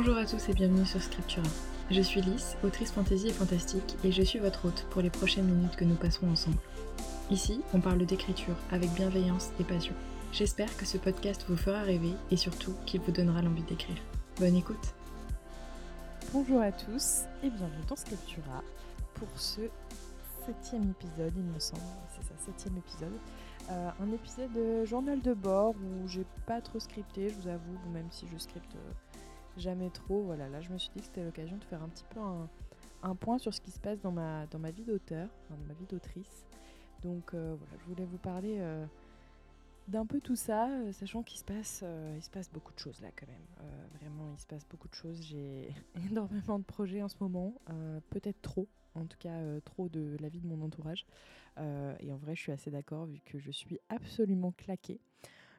Bonjour à tous et bienvenue sur Scriptura. Je suis Lys, autrice fantasy et fantastique, et je suis votre hôte pour les prochaines minutes que nous passerons ensemble. Ici, on parle d'écriture avec bienveillance et passion. J'espère que ce podcast vous fera rêver et surtout qu'il vous donnera l'envie d'écrire. Bonne écoute Bonjour à tous et bienvenue dans Scriptura pour ce septième épisode, il me semble, c'est ça, septième épisode. Euh, un épisode de journal de bord où j'ai pas trop scripté, je vous avoue, même si je scripte euh, jamais trop. Voilà, là je me suis dit que c'était l'occasion de faire un petit peu un, point sur ce qui se passe dans ma, dans ma vie d'auteur, dans ma vie d'autrice. Donc euh, voilà, je voulais vous parler euh, d'un peu tout ça, euh, sachant qu'il se passe, il se passe beaucoup de choses là quand même. vraiment, il se passe beaucoup de choses. J'ai énormément de projets en ce moment, peut-être trop, en tout cas trop de la vie de mon entourage. et en vrai, je suis assez d'accord vu que je suis absolument claquée.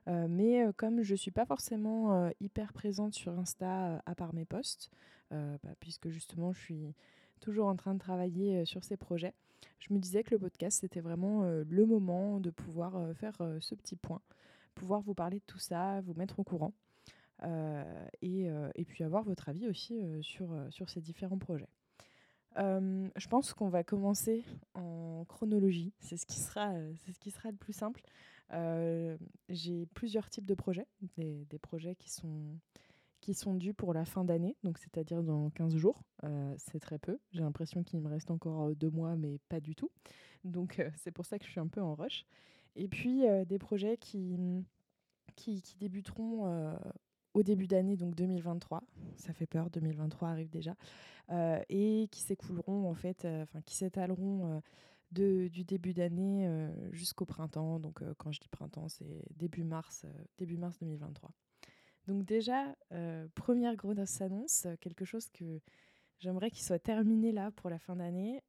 Euh, mais euh, comme je ne suis pas forcément euh, hyper présente sur Insta à part mes posts, bah, puisque justement je suis toujours en train de travailler sur ces projets, je me disais que le podcast c'était vraiment le moment de pouvoir faire ce petit point, pouvoir vous parler de tout ça, vous mettre au courant. Et, puis avoir votre avis aussi sur, sur ces différents projets. je pense qu'on va commencer en chronologie, c'est ce, qui c'est ce qui sera le plus simple. Euh, j'ai plusieurs types de projets, des, projets qui sont, qui sont dus pour la fin d'année, donc c'est-à-dire dans 15 jours. Euh, c'est très peu. J'ai l'impression qu'il me reste encore euh, deux mois, mais pas du tout. Donc c'est pour ça que je suis un peu en rush. Et puis des projets qui, qui, débuteront au début d'année, donc 2023. Ça fait peur, 2023 arrive déjà. et qui s'écouleront, en fait, enfin, qui s'étaleront du début d'année euh, jusqu'au printemps. Donc euh, quand je dis printemps, c'est début mars, euh, début mars 2023. Donc déjà, première grosse annonce, quelque chose que j'aimerais qu'il soit terminé là pour la fin d'année.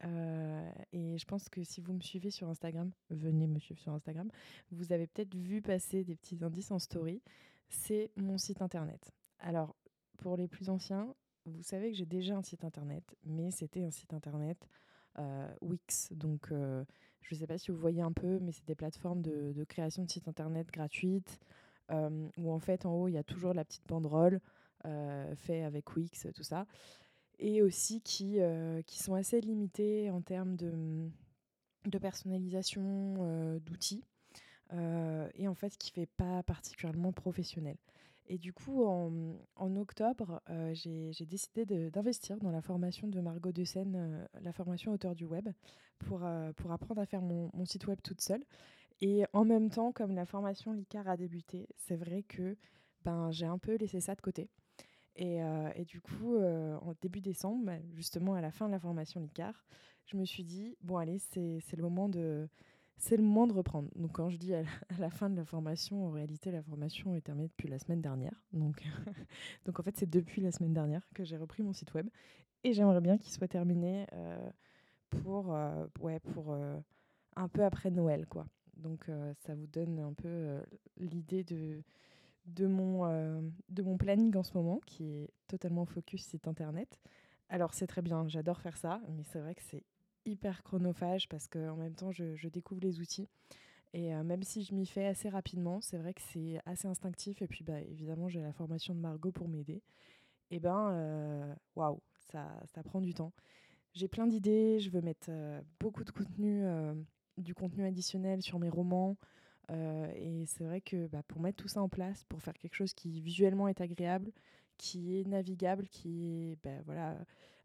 et je pense que si vous me suivez sur Instagram, venez me suivre sur Instagram, vous avez peut-être vu passer des petits indices en story. C'est mon site internet. Alors, pour les plus anciens, vous savez que j'ai déjà un site internet, mais c'était un site internet Wix. Donc, euh, je ne sais pas si vous voyez un peu, mais c'est des plateformes de, création de sites internet gratuites euh, où en fait, en haut, il y a toujours la petite banderole fait avec Wix, tout ça. Et aussi qui, qui sont assez limités en termes de, de personnalisation d'outils. et en fait, qui fait pas particulièrement professionnel. Et du coup, en, octobre, euh, j'ai décidé d'investir dans la formation de Margot de Seine, euh, la formation auteur du web, pour, euh, pour apprendre à faire mon, site web toute seule. Et en même temps, comme la formation LICAR a débuté, c'est vrai que ben, j'ai un peu laissé ça de côté. Et, et du coup, en début décembre, justement à la fin de la formation LICAR, je me suis dit, bon allez, c'est le moment de c'est le moment de reprendre. Donc quand je dis à la, fin de la formation, en réalité la formation est terminée depuis la semaine dernière. Donc, donc en fait c'est depuis la semaine dernière que j'ai repris mon site web et j'aimerais bien qu'il soit terminé euh, pour, euh, ouais, pour euh, un peu après Noël. quoi. Donc ça vous donne un peu l'idée de, de, mon, de mon planning en ce moment qui est totalement focus site internet. Alors c'est très bien, j'adore faire ça, mais c'est vrai que c'est hyper chronophage parce qu'en même temps, je, découvre les outils. Et euh, même si je m'y fais assez rapidement, c'est vrai que c'est assez instinctif. Et puis, bah, évidemment, j'ai la formation de Margot pour m'aider. Et ben, euh, waouh, ça, ça prend du temps. J'ai plein d'idées. Je veux mettre euh, beaucoup de contenu, du contenu additionnel sur mes romans. et c'est vrai que bah, pour mettre tout ça en place, pour faire quelque chose qui visuellement est agréable, qui est navigable, qui est bah, voilà,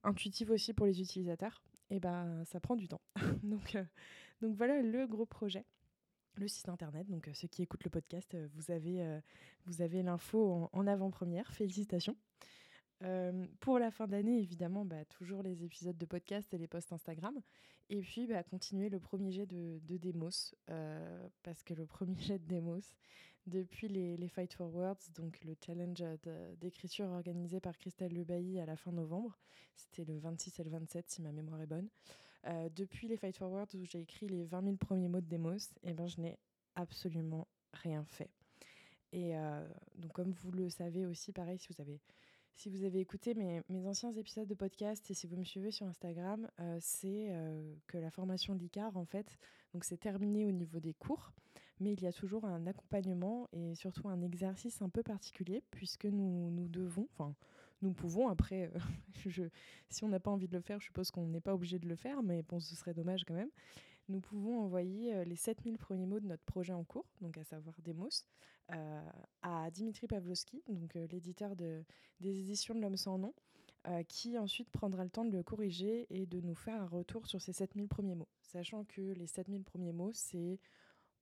intuitif aussi pour les utilisateurs, et ben ça prend du temps. donc, euh, donc voilà le gros projet. Le site internet, donc euh, ceux qui écoutent le podcast, euh, vous avez, avez l'info en avant-première. Félicitations. Pour la fin d'année, évidemment, bah, toujours les épisodes de podcast et les posts Instagram. Et puis, bah, continuer le premier jet de, de Demos, euh, parce que le premier jet de Demos, depuis les, Fight for Words, donc le challenge d'écriture organisé par Christelle Lebailly à la fin novembre, c'était le 26 et le 27 si ma mémoire est bonne. Euh, depuis les Fight for Words où j'ai écrit les 20 000 premiers mots de Demos, et eh ben, je n'ai absolument rien fait. Et donc, comme vous le savez aussi, pareil, si vous avez si vous avez écouté mes, anciens épisodes de podcast et si vous me suivez sur Instagram, euh, c'est euh, que la formation l'ICAR, en fait, donc c'est terminé au niveau des cours, mais il y a toujours un accompagnement et surtout un exercice un peu particulier puisque nous, nous devons, enfin, nous pouvons, après, je, si on n'a pas envie de le faire, je suppose qu'on n'est pas obligé de le faire, mais bon, ce serait dommage quand même nous pouvons envoyer les 7000 premiers mots de notre projet en cours, donc à savoir Demos, euh, à Dimitri Pavlovski, donc l'éditeur de, des éditions de l'homme sans nom, qui ensuite prendra le temps de le corriger et de nous faire un retour sur ces 7000 premiers mots. Sachant que les 7000 premiers mots, c'est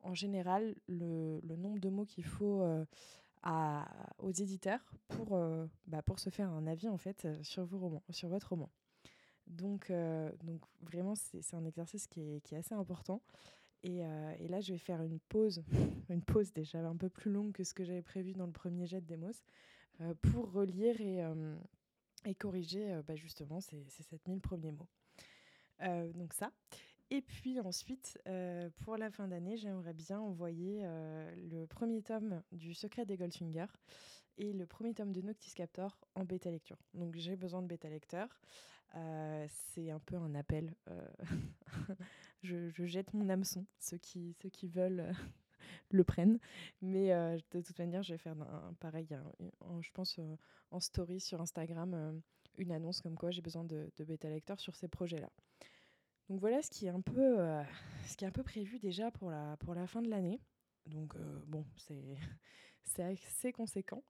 en général le, nombre de mots qu'il faut euh, aux éditeurs pour, euh, bah, pour se faire un avis en fait sur, vos romans, sur votre roman. Donc, euh, vraiment, c'est un exercice qui est, assez important. Et, là, je vais faire une pause, une pause déjà un peu plus longue que ce que j'avais prévu dans le premier jet de Demos, pour relire et, et corriger bah, justement ces, ces 7000 premiers mots. donc ça. Et puis ensuite, euh, pour la fin d'année, j'aimerais bien envoyer euh, le premier tome du Secret des Goldfinger et le premier tome de Noctis Captor en bêta lecture. Donc j'ai besoin de bêta lecteur. Euh, c'est un peu un appel. je, jette mon hameçon. Ceux qui, ceux qui veulent le prennent. Mais de toute manière, je vais faire un, pareil, je pense, en story sur Instagram, une annonce comme quoi j'ai besoin de, de bêta lecteur sur ces projets-là. Donc voilà ce qui est un peu, euh, ce qui est un peu prévu déjà pour la, pour la fin de l'année. Donc euh, bon, c'est assez conséquent.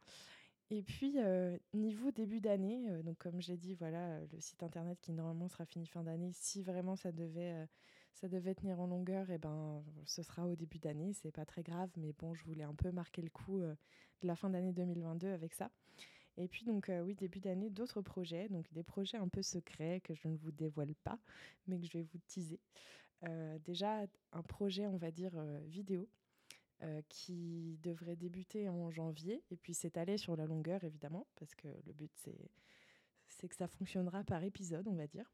Et puis euh, niveau début d'année, donc comme j'ai dit, voilà le site internet qui normalement sera fini fin d'année. Si vraiment ça devait, ça devait tenir en longueur, eh ben ce sera au début d'année. C'est pas très grave, mais bon, je voulais un peu marquer le coup de la fin d'année 2022 avec ça. Et puis donc euh, oui, début d'année, d'autres projets, donc des projets un peu secrets que je ne vous dévoile pas, mais que je vais vous teaser. Euh, déjà un projet, on va dire, euh, vidéo. qui devrait débuter en janvier et puis s'étaler sur la longueur évidemment parce que le but c'est c'est que ça fonctionnera par épisode on va dire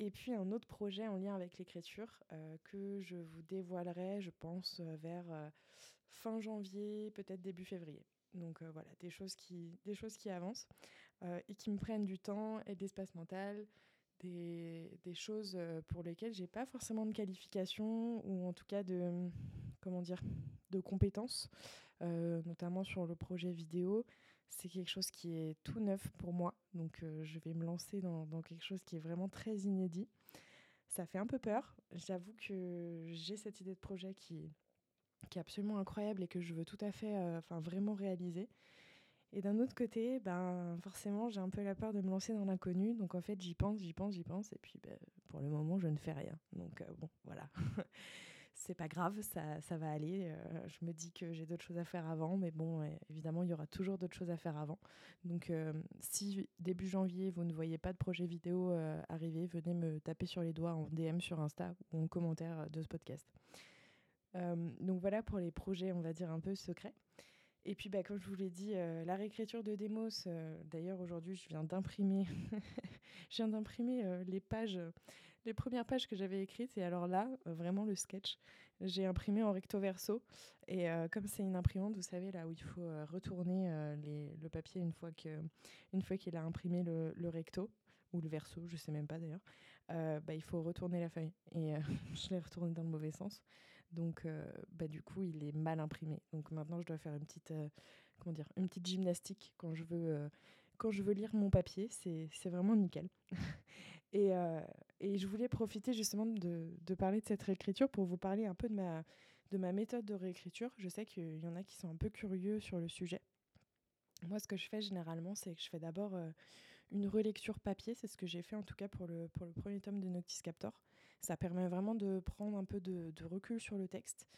et puis un autre projet en lien avec l'écriture que je vous dévoilerai, je pense, vers fin janvier, peut-être début février. Donc euh, voilà, des choses qui, des choses qui avancent euh, et qui me prennent du temps et de l'espace mental, des, des, choses euh, pour lesquelles j'ai pas forcément de qualification ou en tout cas de, comment dire, de compétences, notamment sur le projet vidéo. C'est quelque chose qui est tout neuf pour moi, donc je vais me lancer dans, dans quelque chose qui est vraiment très inédit. Ça fait un peu peur. J'avoue que j'ai cette idée de projet qui, qui est absolument incroyable et que je veux tout à fait, euh, enfin vraiment réaliser. Et d'un autre côté, ben forcément, j'ai un peu la peur de me lancer dans l'inconnu. Donc en fait, j'y pense, j'y pense, j'y pense. Et puis ben, pour le moment, je ne fais rien. Donc euh, bon, voilà. c'est pas grave, ça, ça va aller. Euh, je me dis que j'ai d'autres choses à faire avant. Mais bon, évidemment, il y aura toujours d'autres choses à faire avant. Donc si début janvier, vous ne voyez pas de projet vidéo arriver, venez me taper sur les doigts en DM sur Insta ou en commentaire de ce podcast. Euh, donc voilà pour les projets, on va dire, un peu secrets. Et puis, bah, comme je vous l'ai dit, euh, la réécriture de Demos, euh, d'ailleurs aujourd'hui, je viens d'imprimer, les pages, les premières pages que j'avais écrites. Et alors là, vraiment le sketch, j'ai imprimé en recto verso. Et comme c'est une imprimante, vous savez, là où il faut retourner le papier une fois qu'il qu'il a imprimé le, recto, ou le verso, je sais même pas d'ailleurs, bah, il faut retourner la feuille. Et je l'ai retourné dans le mauvais sens. Donc, euh, bah, du coup, il est mal imprimé. Donc maintenant, je dois faire une petite, comment dire, une petite gymnastique quand je veux, quand je veux lire mon papier. C'est vraiment nickel. et, et, je voulais profiter justement de, de, parler de cette réécriture pour vous parler un peu de ma, de ma méthode de réécriture. Je sais qu'il y en a qui sont un peu curieux sur le sujet. Moi, ce que je fais généralement, c'est que je fais d'abord euh, une relecture papier. C'est ce que j'ai fait en tout cas pour le, pour le premier tome de Noctis Captor. Ça permet vraiment de prendre un peu de, recul sur le texte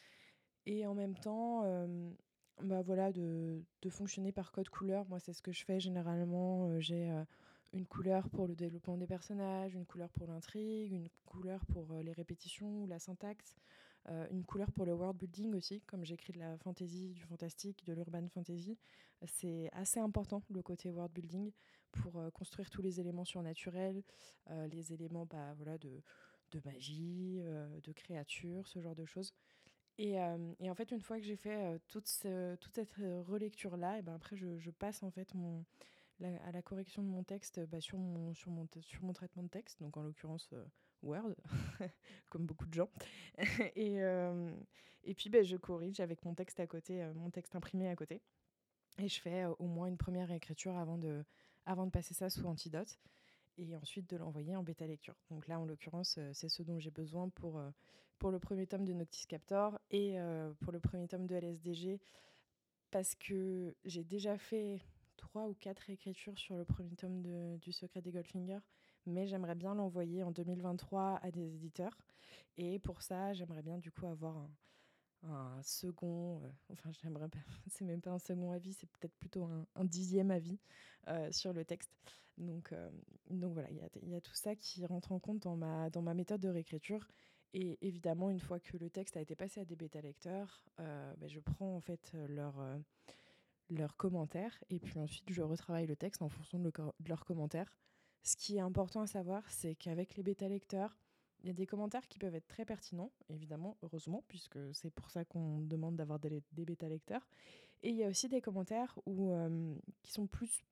et en même temps euh, bah voilà, de, fonctionner par code couleur. Moi, c'est ce que je fais généralement. Euh, j'ai une couleur pour le développement des personnages, une couleur pour l'intrigue, une couleur pour les répétitions ou la syntaxe, euh, une couleur pour le world building aussi, comme j'écris de la fantasy, du fantastique, de l'urban fantasy. C'est assez important le côté world building pour euh, construire tous les éléments surnaturels, euh, les éléments bah, voilà, de, de magie, de créatures, ce genre de choses. Et, et, en fait, une fois que j'ai fait toute, toute, cette relecture-là, et ben après, je, passe en fait à la correction de mon texte bah, sur, mon, traitement de texte, donc en l'occurrence Word, comme beaucoup de gens. et, euh, puis, ben, je corrige avec mon texte à côté, euh, mon texte imprimé à côté. Et je fais euh, au moins une première écriture avant de, avant de passer ça sous antidote et ensuite de l'envoyer en bêta lecture. Donc là, en l'occurrence, c'est ce dont j'ai besoin pour, pour le premier tome de Noctis Captor et pour le premier tome de LSDG parce que j'ai déjà fait trois ou quatre écritures sur le premier tome de, du Secret des Goldfinger, mais j'aimerais bien l'envoyer en 2023 à des éditeurs. Et pour ça, j'aimerais bien du coup avoir un, un second, euh, enfin j'aimerais pas, c'est même pas un second avis, c'est peut-être plutôt un, dixième avis euh, sur le texte. Donc, euh, donc voilà, il y, a, tout ça qui rentre en compte dans ma, dans ma méthode de réécriture. Et évidemment, une fois que le texte a été passé à des bêta-lecteurs, ben, je prends en fait leur leurs commentaires et puis ensuite je retravaille le texte en fonction de, de leurs commentaires. Ce qui est important à savoir, c'est qu'avec les bêta-lecteurs, il y a des commentaires qui peuvent être très pertinents, évidemment, heureusement, puisque c'est pour ça qu'on demande d'avoir des, bêta-lecteurs. Et il y a aussi des commentaires où, qui sont plus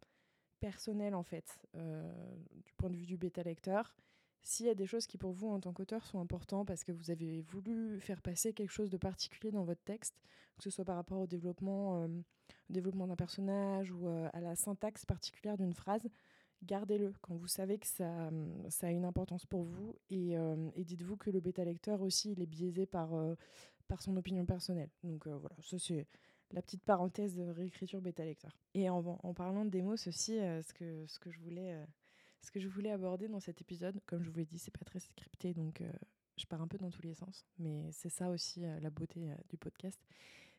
personnels, en fait, euh, du point de vue du bêta-lecteur. S'il y a des choses qui, pour vous, en tant qu'auteur, sont importantes parce que vous avez voulu faire passer quelque chose de particulier dans votre texte, que ce soit par rapport au développement, au développement d'un personnage ou à la syntaxe particulière d'une phrase, gardez-le quand vous savez que ça, a une importance pour vous et, euh, dites-vous que le bêta lecteur aussi il est biaisé par, euh, son opinion personnelle. Donc euh, voilà, ça c'est la petite parenthèse de réécriture bêta lecteur. Et en, parlant de démos ceci, ce, que, ce, que je voulais, ce que je voulais aborder dans cet épisode, comme je vous l'ai dit, c'est pas très scripté donc je pars un peu dans tous les sens, mais c'est ça aussi la beauté du podcast.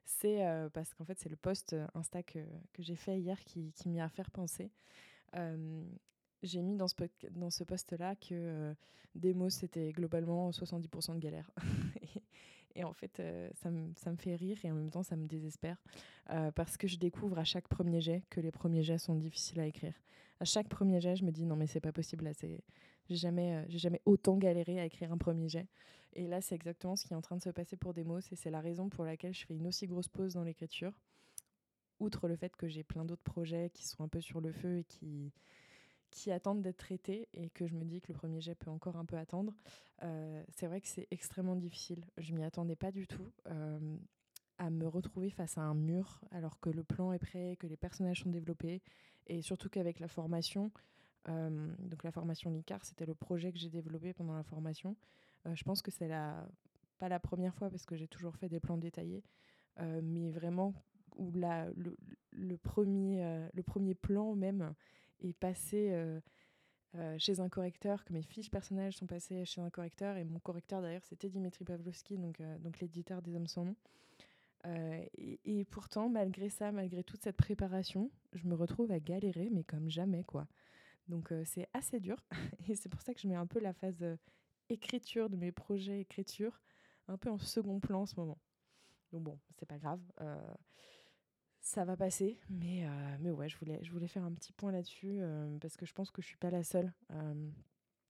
C'est parce qu'en fait, c'est le post Insta que, que j'ai fait hier qui, qui m'y a fait penser. J'ai mis dans ce, dans ce post-là que euh, Demos, c'était globalement 70% de galère. et, en fait, ça, me, ça, me, fait rire et en même temps, ça me désespère. parce que je découvre à chaque premier jet que les premiers jets sont difficiles à écrire. À chaque premier jet, je me dis non, mais c'est pas possible. Là, c'est... J'ai jamais, j'ai jamais autant galéré à écrire un premier jet. Et là, c'est exactement ce qui est en train de se passer pour Demos. Et c'est la raison pour laquelle je fais une aussi grosse pause dans l'écriture outre le fait que j'ai plein d'autres projets qui sont un peu sur le feu et qui, attendent d'être traités et que je me dis que le premier jet peut encore un peu attendre, euh, c'est vrai que c'est extrêmement difficile. Je m'y attendais pas du tout. Euh, à me retrouver face à un mur alors que le plan est prêt, que les personnages sont développés et surtout qu'avec la formation, euh, donc la formation LICAR, c'était le projet que j'ai développé pendant la formation. je pense que c'est la pas la première fois parce que j'ai toujours fait des plans détaillés, mais vraiment où la, le, premier, euh, le premier plan même est passé euh, euh, chez un correcteur, que mes fiches personnelles sont passées chez un correcteur, et mon correcteur d'ailleurs c'était Dimitri Pavlovski, donc, donc l'éditeur des Hommes sans nom. Et, et, pourtant, malgré ça, malgré toute cette préparation, je me retrouve à galérer, mais comme jamais, quoi. Donc c'est assez dur, et c'est pour ça que je mets un peu la phase écriture de mes projets écriture un peu en second plan en ce moment. Donc bon, c'est pas grave ça va passer. Mais, euh, mais ouais, je voulais, faire un petit point là-dessus euh, parce que je pense que je suis pas la seule euh,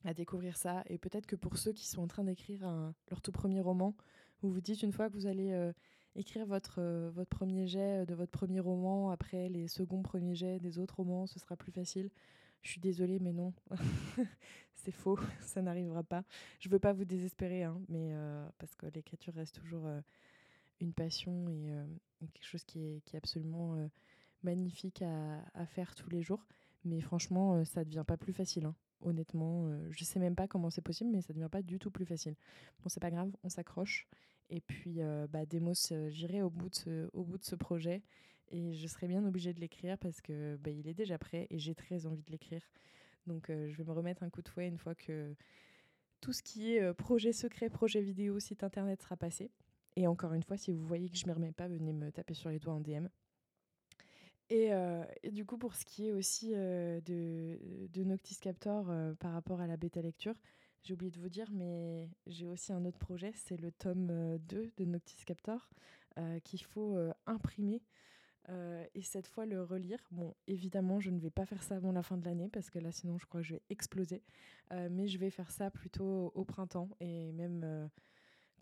à découvrir ça. Et peut-être que pour ceux qui sont en train d'écrire leur tout premier roman, vous vous dites une fois que vous allez écrire votre, votre premier jet de votre premier roman, après les seconds premiers jets des autres romans, ce sera plus facile. Je suis désolée, mais non, c'est faux, ça n'arrivera pas. Je veux pas vous désespérer, hein, mais parce que l'écriture reste toujours une passion et, quelque chose qui est, absolument euh, magnifique à, faire tous les jours. Mais franchement, euh, ça ne devient pas plus facile. Hein. Honnêtement, euh, je sais même pas comment c'est possible, mais ça ne devient pas du tout plus facile. Bon, c'est pas grave, on s'accroche. Et puis, bah, Demos, j'irai au, bout de ce, au bout de ce projet. Et je serai bien obligée de l'écrire parce que bah, il est déjà prêt et j'ai très envie de l'écrire. Donc, je vais me remettre un coup de fouet une fois que tout ce qui est projet secret, projet vidéo, site internet sera passé. Et encore une fois, si vous voyez que je ne m'y remets pas, venez me taper sur les doigts en DM. Euh, et, du coup, pour ce qui est aussi euh, de, Noctis Captor euh, par rapport à la bêta lecture, j'ai oublié de vous dire, mais j'ai aussi un autre projet, c'est le tome 2 de Noctis Captor qu'il faut imprimer et cette fois le relire. Bon, évidemment, je ne vais pas faire ça avant la fin de l'année parce que là, sinon, je crois que je vais exploser. mais je vais faire ça plutôt au printemps et même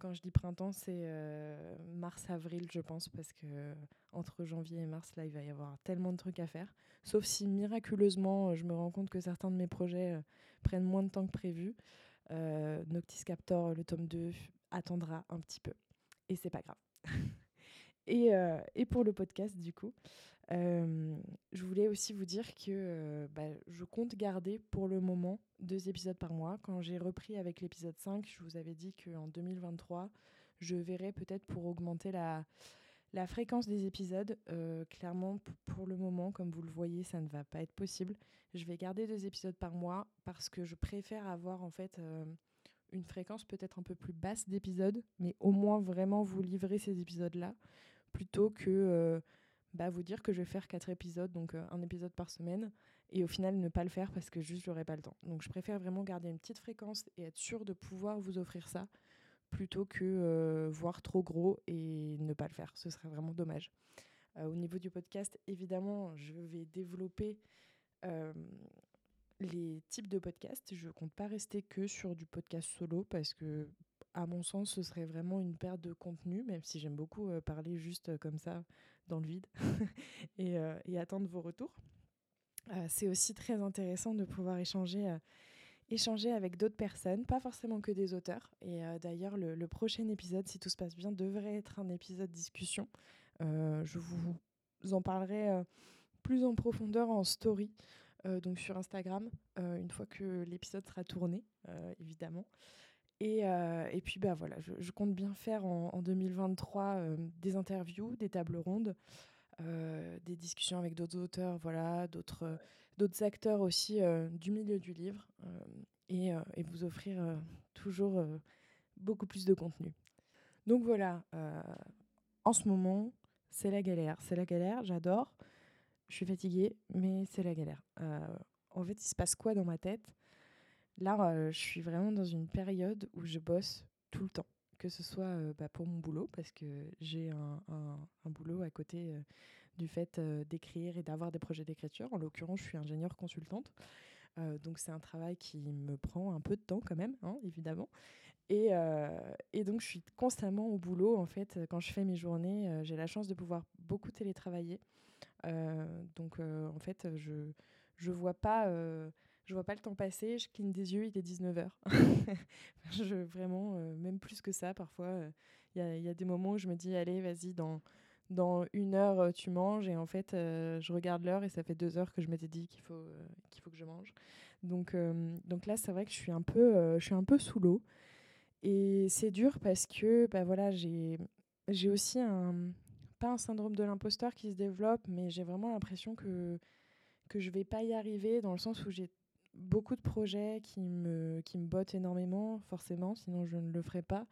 quand je dis printemps, c'est euh, mars-avril, je pense, parce que entre janvier et mars, là, il va y avoir tellement de trucs à faire. Sauf si miraculeusement, je me rends compte que certains de mes projets euh, prennent moins de temps que prévu. Euh, Noctis Captor, le tome 2, attendra un petit peu. Et c'est pas grave. et, et, pour le podcast, du coup, je voulais aussi vous dire que bah, je compte garder pour le moment deux épisodes par mois. Quand j'ai repris avec l'épisode 5, je vous avais dit qu'en 2023, je verrai peut-être pour augmenter la, fréquence des épisodes. clairement, pour le moment, comme vous le voyez, ça ne va pas être possible. Je vais garder deux épisodes par mois parce que je préfère avoir en fait une fréquence peut-être un peu plus basse d'épisodes, mais au moins vraiment vous livrer ces épisodes-là, plutôt que bah, vous dire que je vais faire quatre épisodes, donc euh, un épisode par semaine, et au final ne pas le faire parce que juste j'aurais pas le temps. Donc je préfère vraiment garder une petite fréquence et être sûr de pouvoir vous offrir ça, plutôt que euh, voir trop gros et ne pas le faire. Ce serait vraiment dommage. au niveau du podcast, évidemment, je vais développer les types de podcasts. Je compte pas rester que sur du podcast solo parce que, à mon sens, ce serait vraiment une perte de contenu, même si j'aime beaucoup euh, parler juste euh, comme ça dans le vide et, euh, et, attendre vos retours. c'est aussi très intéressant de pouvoir échanger, échanger avec d'autres personnes, pas forcément que des auteurs. Et d'ailleurs, le, prochain épisode, si tout se passe bien, devrait être un épisode discussion. je vous en parlerai plus en profondeur en story. Donc sur Instagram, une fois que l'épisode sera tourné, évidemment. Et, et, puis bah voilà, je, compte bien faire en, 2023 des interviews, des tables rondes, des discussions avec d'autres auteurs, voilà, d'autres acteurs aussi du milieu du livre, et, vous offrir toujours beaucoup plus de contenu. Donc voilà, en ce moment, c'est la galère, c'est la galère, j'adore je suis fatiguée, mais c'est la galère. Euh, en fait, il se passe quoi dans ma tête? Là, euh, je suis vraiment dans une période où je bosse tout le temps, que ce soit euh, bah, pour mon boulot, parce que j'ai un, boulot à côté du fait d'écrire et d'avoir des projets d'écriture. En l'occurrence, je suis ingénieure consultante. donc c'est un travail qui me prend un peu de temps quand même, hein, évidemment. Et, donc je suis constamment au boulot. En fait, quand je fais mes journées, j'ai la chance de pouvoir beaucoup télétravailler. Euh, donc euh, en fait, je je vois pas euh, je vois pas le temps passer, je cligne des yeux, il est 19h. je, vraiment, même plus que ça, parfois, il y, a des moments où je me dis, allez, vas-y, dans, dans une heure, tu manges, et en fait, je regarde l'heure, et ça fait deux heures que je m'étais dit qu'il faut, qu'il faut que je mange. Donc, donc là, c'est vrai que je suis un peu, je suis un peu sous l'eau, et c'est dur parce que, bah voilà, j'ai aussi un, pas un syndrome de l'imposteur qui se développe, mais j'ai vraiment l'impression que, que je vais pas y arriver dans le sens où j'ai beaucoup de projets qui me, qui me bottent énormément, forcément, sinon je ne le ferai pas.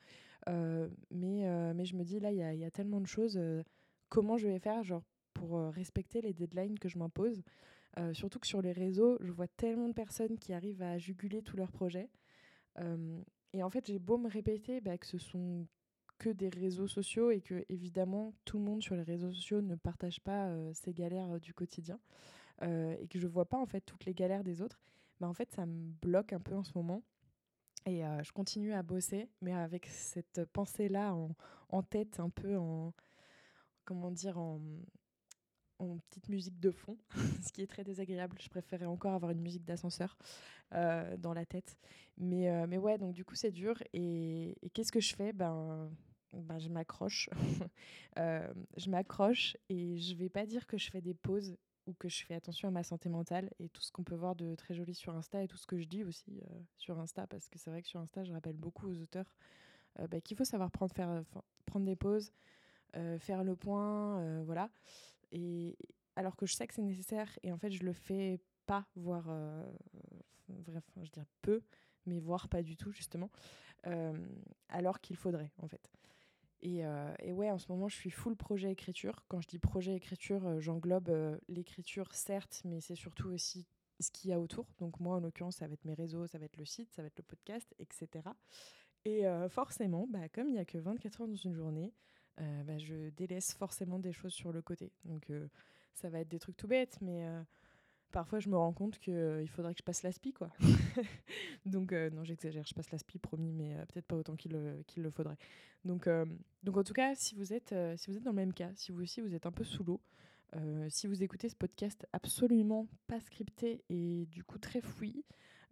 Euh, mais, euh, mais je me dis, là, il y a, y a, tellement de choses. Euh, comment je vais faire genre, pour respecter les deadlines que je m'impose Surtout que sur les réseaux, je vois tellement de personnes qui arrivent à juguler tous leurs projets. et en fait, j'ai beau me répéter bah, que ce sont que des réseaux sociaux et que évidemment tout le monde sur les réseaux sociaux ne partage pas ces galères du quotidien et que je vois pas en fait toutes les galères des autres, bah, en fait ça me bloque un peu en ce moment et je continue à bosser mais avec cette pensée là en, en tête un peu en comment dire en, en petite musique de fond, ce qui est très désagréable. Je préférais encore avoir une musique d'ascenseur dans la tête. Mais, mais ouais, donc du coup, c'est dur. Et, et qu'est-ce que je fais? Ben, bah, je m'accroche. Euh, je m'accroche et je vais pas dire que je fais des pauses ou que je fais attention à ma santé mentale et tout ce qu'on peut voir de très joli sur Insta et tout ce que je dis aussi euh, sur Insta parce que c'est vrai que sur Insta je rappelle beaucoup aux auteurs euh, bah, qu'il faut savoir prendre, faire, prendre des pauses, faire le point, voilà. Et alors que je sais que c'est nécessaire et en fait je le fais pas, voire bref, je dirais peu, mais voire pas du tout justement, alors qu'il faudrait en fait. Euh, et, ouais, en ce moment, je suis full projet écriture. Quand je dis projet écriture, euh, j'englobe euh, l'écriture, certes, mais c'est surtout aussi ce qu'il y a autour. Donc moi, en l'occurrence, ça va être mes réseaux, ça va être le site, ça va être le podcast, etc. Et forcément, bah, comme il n'y a que 24 heures dans une journée, bah, je délaisse forcément des choses sur le côté. Donc ça va être des trucs tout bêtes, mais parfois je me rends compte qu'il euh, faudrait que je passe l'aspi quoi. donc euh, non j'exagère, je passe l'aspi promis mais euh, peut-être pas autant qu'il le faudrait. Donc, donc en tout cas si vous, êtes, si vous êtes dans le même cas, si vous aussi vous êtes un peu sous l'eau, si vous écoutez ce podcast absolument pas scripté et du coup très fouillis,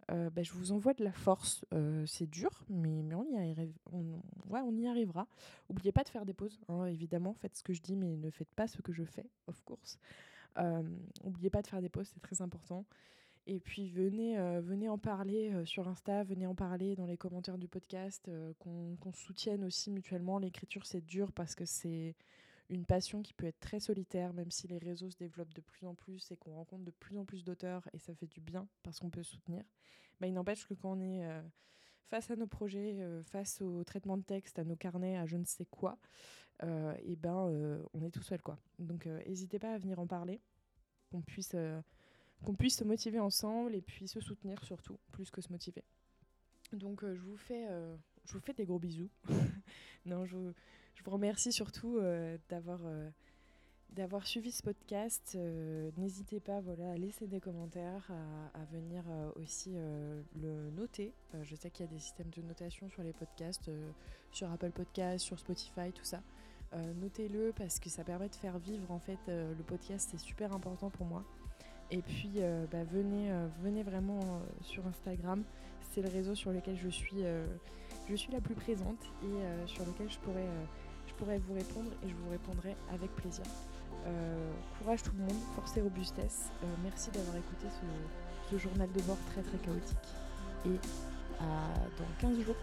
bah, je vous envoie de la force. c'est dur, mais, mais on, y arrive, on, ouais, on y arrivera. N'oubliez pas de faire des pauses, hein, évidemment. Faites ce que je dis, mais ne faites pas ce que je fais, of course. N'oubliez pas de faire des posts, c'est très important. Et puis venez, venez en parler sur Insta, venez en parler dans les commentaires du podcast, qu'on soutienne aussi mutuellement. L'écriture, c'est dur parce que c'est une passion qui peut être très solitaire, même si les réseaux se développent de plus en plus et qu'on rencontre de plus en plus d'auteurs et ça fait du bien parce qu'on peut soutenir. Bah, il n'empêche que quand on est face à nos projets, face au traitement de texte, à nos carnets, à je ne sais quoi, et ben on est tout seul quoi. Donc n'hésitez pas à venir en parler, qu'on puisse qu'on puisse se motiver ensemble et puis se soutenir surtout, plus que se motiver. Donc euh, je, vous fais, euh, je vous fais des gros bisous. non, je vous, je vous, remercie surtout euh, d'avoir d'avoir suivi ce podcast. N'hésitez pas voilà, à laisser des commentaires, à venir aussi le noter. je sais qu'il y a des systèmes de notation sur les podcasts, sur Apple Podcasts, sur Spotify, tout ça. Notez-le parce que ça permet de faire vivre en fait le podcast, c'est super important pour moi. Et puis euh, bah, venez, euh, vraiment euh, sur Instagram. C'est le réseau sur lequel je suis, la plus présente et sur lequel je pourrais, vous répondre et je vous répondrai avec plaisir. courage tout le monde, force et robustesse. merci d'avoir écouté ce, ce, journal de bord très très chaotique. Et à dans 15 jours